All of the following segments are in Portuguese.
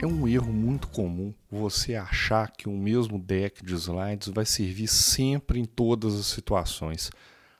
É um erro muito comum você achar que o mesmo deck de slides vai servir sempre em todas as situações,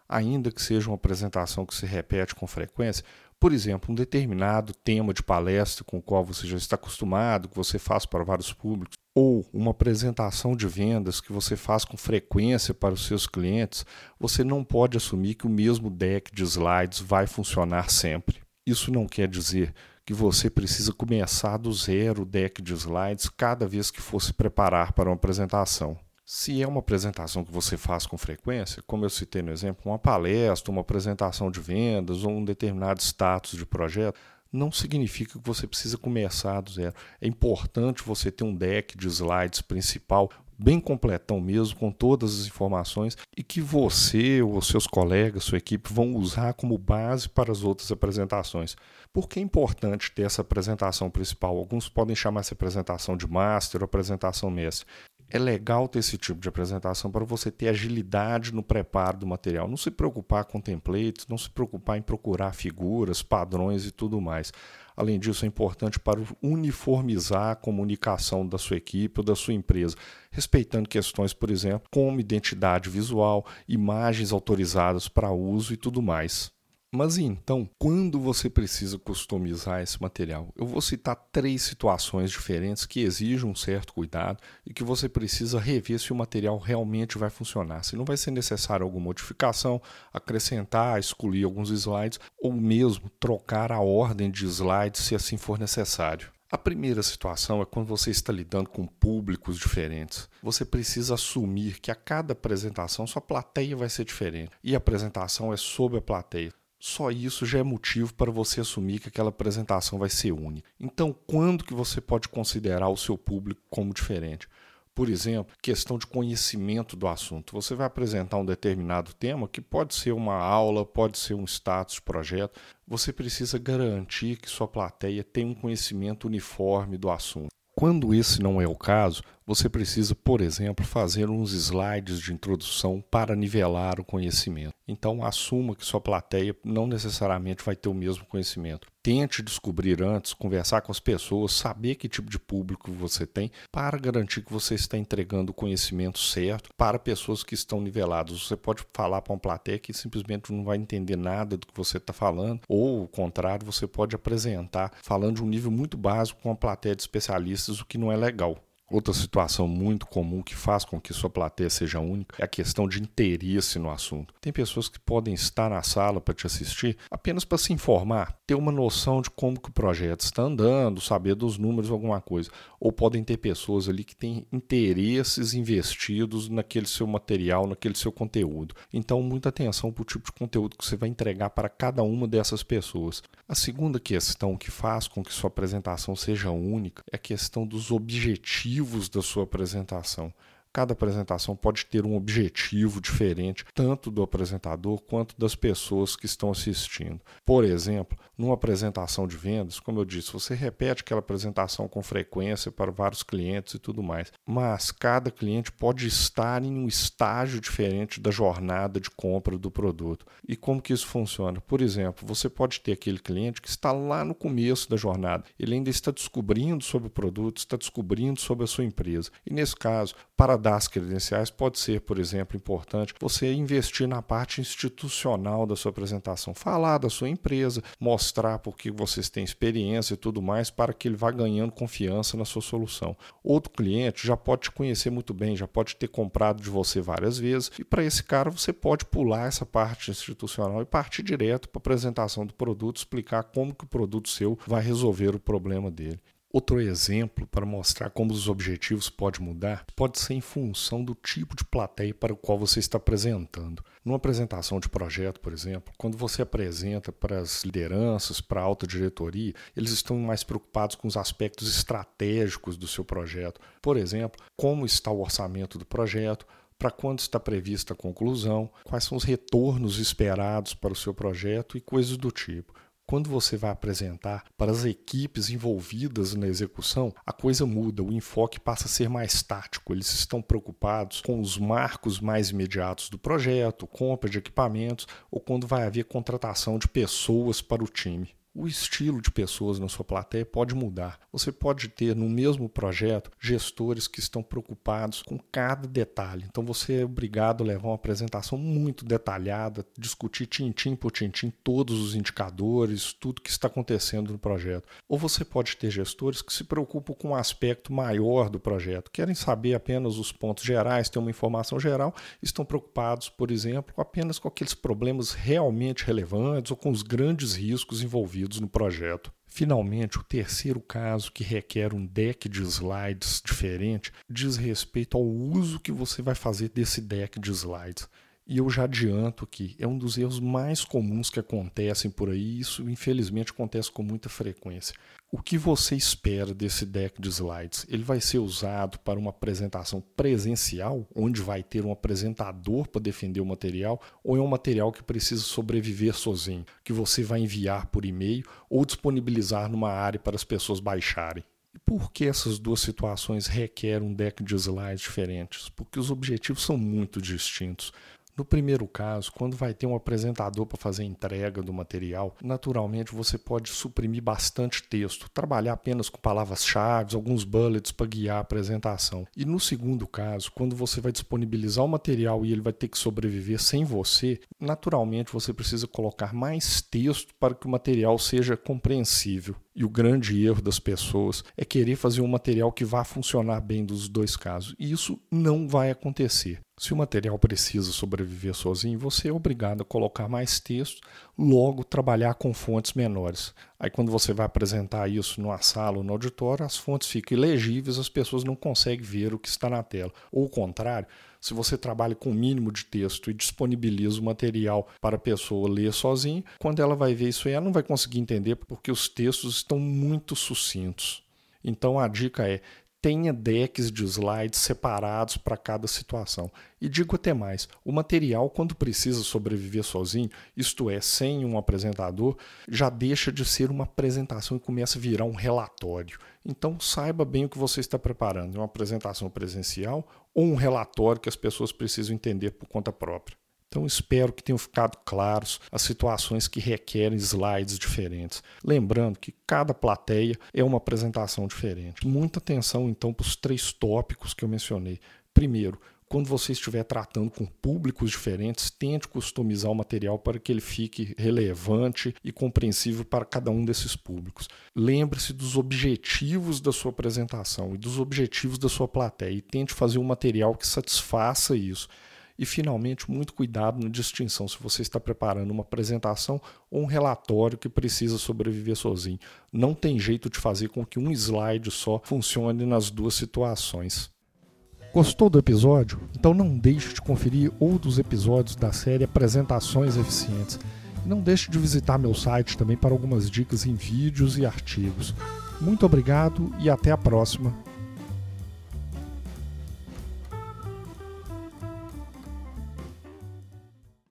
ainda que seja uma apresentação que se repete com frequência. Por exemplo, um determinado tema de palestra com o qual você já está acostumado, que você faz para vários públicos, ou uma apresentação de vendas que você faz com frequência para os seus clientes, você não pode assumir que o mesmo deck de slides vai funcionar sempre. Isso não quer dizer que você precisa começar do zero o deck de slides cada vez que for se preparar para uma apresentação. Se é uma apresentação que você faz com frequência, como eu citei no exemplo, uma palestra, uma apresentação de vendas ou um determinado status de projeto, não significa que você precisa começar do zero. É importante você ter um deck de slides principal bem completão mesmo, com todas as informações e que você ou seus colegas, sua equipe vão usar como base para as outras apresentações. Por que é importante ter essa apresentação principal? Alguns podem chamar essa apresentação de master ou apresentação mestre é legal ter esse tipo de apresentação para você ter agilidade no preparo do material. Não se preocupar com templates, não se preocupar em procurar figuras, padrões e tudo mais. Além disso, é importante para uniformizar a comunicação da sua equipe ou da sua empresa, respeitando questões, por exemplo, como identidade visual, imagens autorizadas para uso e tudo mais. Mas então, quando você precisa customizar esse material? Eu vou citar três situações diferentes que exigem um certo cuidado e que você precisa rever se o material realmente vai funcionar. Se não vai ser necessário alguma modificação, acrescentar, excluir alguns slides ou mesmo trocar a ordem de slides se assim for necessário. A primeira situação é quando você está lidando com públicos diferentes. Você precisa assumir que a cada apresentação sua plateia vai ser diferente e a apresentação é sobre a plateia. Só isso já é motivo para você assumir que aquela apresentação vai ser única. Então, quando que você pode considerar o seu público como diferente? Por exemplo, questão de conhecimento do assunto. Você vai apresentar um determinado tema, que pode ser uma aula, pode ser um status projeto. Você precisa garantir que sua plateia tem um conhecimento uniforme do assunto. Quando esse não é o caso, você precisa, por exemplo, fazer uns slides de introdução para nivelar o conhecimento. Então, assuma que sua plateia não necessariamente vai ter o mesmo conhecimento. Tente descobrir antes, conversar com as pessoas, saber que tipo de público você tem, para garantir que você está entregando o conhecimento certo para pessoas que estão niveladas. Você pode falar para uma plateia que simplesmente não vai entender nada do que você está falando, ou o contrário, você pode apresentar falando de um nível muito básico com uma plateia de especialistas, o que não é legal. Outra situação muito comum que faz com que sua plateia seja única é a questão de interesse no assunto. Tem pessoas que podem estar na sala para te assistir apenas para se informar, ter uma noção de como que o projeto está andando, saber dos números, alguma coisa. Ou podem ter pessoas ali que têm interesses investidos naquele seu material, naquele seu conteúdo. Então, muita atenção para o tipo de conteúdo que você vai entregar para cada uma dessas pessoas. A segunda questão que faz com que sua apresentação seja única é a questão dos objetivos objetivos da sua apresentação. Cada apresentação pode ter um objetivo diferente, tanto do apresentador quanto das pessoas que estão assistindo. Por exemplo, numa apresentação de vendas, como eu disse, você repete aquela apresentação com frequência para vários clientes e tudo mais, mas cada cliente pode estar em um estágio diferente da jornada de compra do produto. E como que isso funciona? Por exemplo, você pode ter aquele cliente que está lá no começo da jornada, ele ainda está descobrindo sobre o produto, está descobrindo sobre a sua empresa. E nesse caso, para dar as credenciais, pode ser, por exemplo, importante você investir na parte institucional da sua apresentação, falar da sua empresa, mostrar porque vocês têm experiência e tudo mais, para que ele vá ganhando confiança na sua solução. Outro cliente já pode te conhecer muito bem, já pode ter comprado de você várias vezes, e para esse cara você pode pular essa parte institucional e partir direto para a apresentação do produto, explicar como que o produto seu vai resolver o problema dele. Outro exemplo para mostrar como os objetivos podem mudar pode ser em função do tipo de plateia para o qual você está apresentando. Numa apresentação de projeto, por exemplo, quando você apresenta para as lideranças, para a alta diretoria, eles estão mais preocupados com os aspectos estratégicos do seu projeto. Por exemplo, como está o orçamento do projeto, para quando está prevista a conclusão, quais são os retornos esperados para o seu projeto e coisas do tipo. Quando você vai apresentar para as equipes envolvidas na execução, a coisa muda, o enfoque passa a ser mais tático. Eles estão preocupados com os marcos mais imediatos do projeto, compra de equipamentos ou quando vai haver contratação de pessoas para o time o estilo de pessoas na sua plateia pode mudar. Você pode ter no mesmo projeto gestores que estão preocupados com cada detalhe. Então você é obrigado a levar uma apresentação muito detalhada, discutir tintim por tintim todos os indicadores, tudo que está acontecendo no projeto. Ou você pode ter gestores que se preocupam com um aspecto maior do projeto, querem saber apenas os pontos gerais, ter uma informação geral, estão preocupados, por exemplo, apenas com aqueles problemas realmente relevantes ou com os grandes riscos envolvidos envolvidos no projeto. Finalmente, o terceiro caso, que requer um deck de slides diferente, diz respeito ao uso que você vai fazer desse deck de slides. E eu já adianto que é um dos erros mais comuns que acontecem por aí, isso infelizmente acontece com muita frequência. O que você espera desse deck de slides? Ele vai ser usado para uma apresentação presencial, onde vai ter um apresentador para defender o material, ou é um material que precisa sobreviver sozinho, que você vai enviar por e-mail ou disponibilizar numa área para as pessoas baixarem? E por que essas duas situações requerem um deck de slides diferentes? Porque os objetivos são muito distintos. No primeiro caso, quando vai ter um apresentador para fazer a entrega do material, naturalmente você pode suprimir bastante texto, trabalhar apenas com palavras-chave, alguns bullets para guiar a apresentação. E no segundo caso, quando você vai disponibilizar o material e ele vai ter que sobreviver sem você, naturalmente você precisa colocar mais texto para que o material seja compreensível. E o grande erro das pessoas é querer fazer um material que vá funcionar bem dos dois casos. E isso não vai acontecer. Se o material precisa sobreviver sozinho, você é obrigado a colocar mais texto, logo trabalhar com fontes menores. Aí, quando você vai apresentar isso numa sala ou no auditório, as fontes ficam ilegíveis, as pessoas não conseguem ver o que está na tela. Ou o contrário, se você trabalha com o mínimo de texto e disponibiliza o material para a pessoa ler sozinha, quando ela vai ver isso aí, ela não vai conseguir entender porque os textos estão muito sucintos. Então a dica é tenha decks de slides separados para cada situação. E digo até mais: o material, quando precisa sobreviver sozinho, isto é, sem um apresentador, já deixa de ser uma apresentação e começa a virar um relatório. Então, saiba bem o que você está preparando: uma apresentação presencial ou um relatório que as pessoas precisam entender por conta própria. Então, espero que tenham ficado claros as situações que requerem slides diferentes. Lembrando que cada plateia é uma apresentação diferente. Muita atenção, então, para os três tópicos que eu mencionei. Primeiro, quando você estiver tratando com públicos diferentes, tente customizar o material para que ele fique relevante e compreensível para cada um desses públicos. Lembre-se dos objetivos da sua apresentação e dos objetivos da sua plateia e tente fazer um material que satisfaça isso. E, finalmente, muito cuidado na distinção se você está preparando uma apresentação ou um relatório que precisa sobreviver sozinho. Não tem jeito de fazer com que um slide só funcione nas duas situações. Gostou do episódio? Então não deixe de conferir outros episódios da série Apresentações Eficientes. E não deixe de visitar meu site também para algumas dicas em vídeos e artigos. Muito obrigado e até a próxima.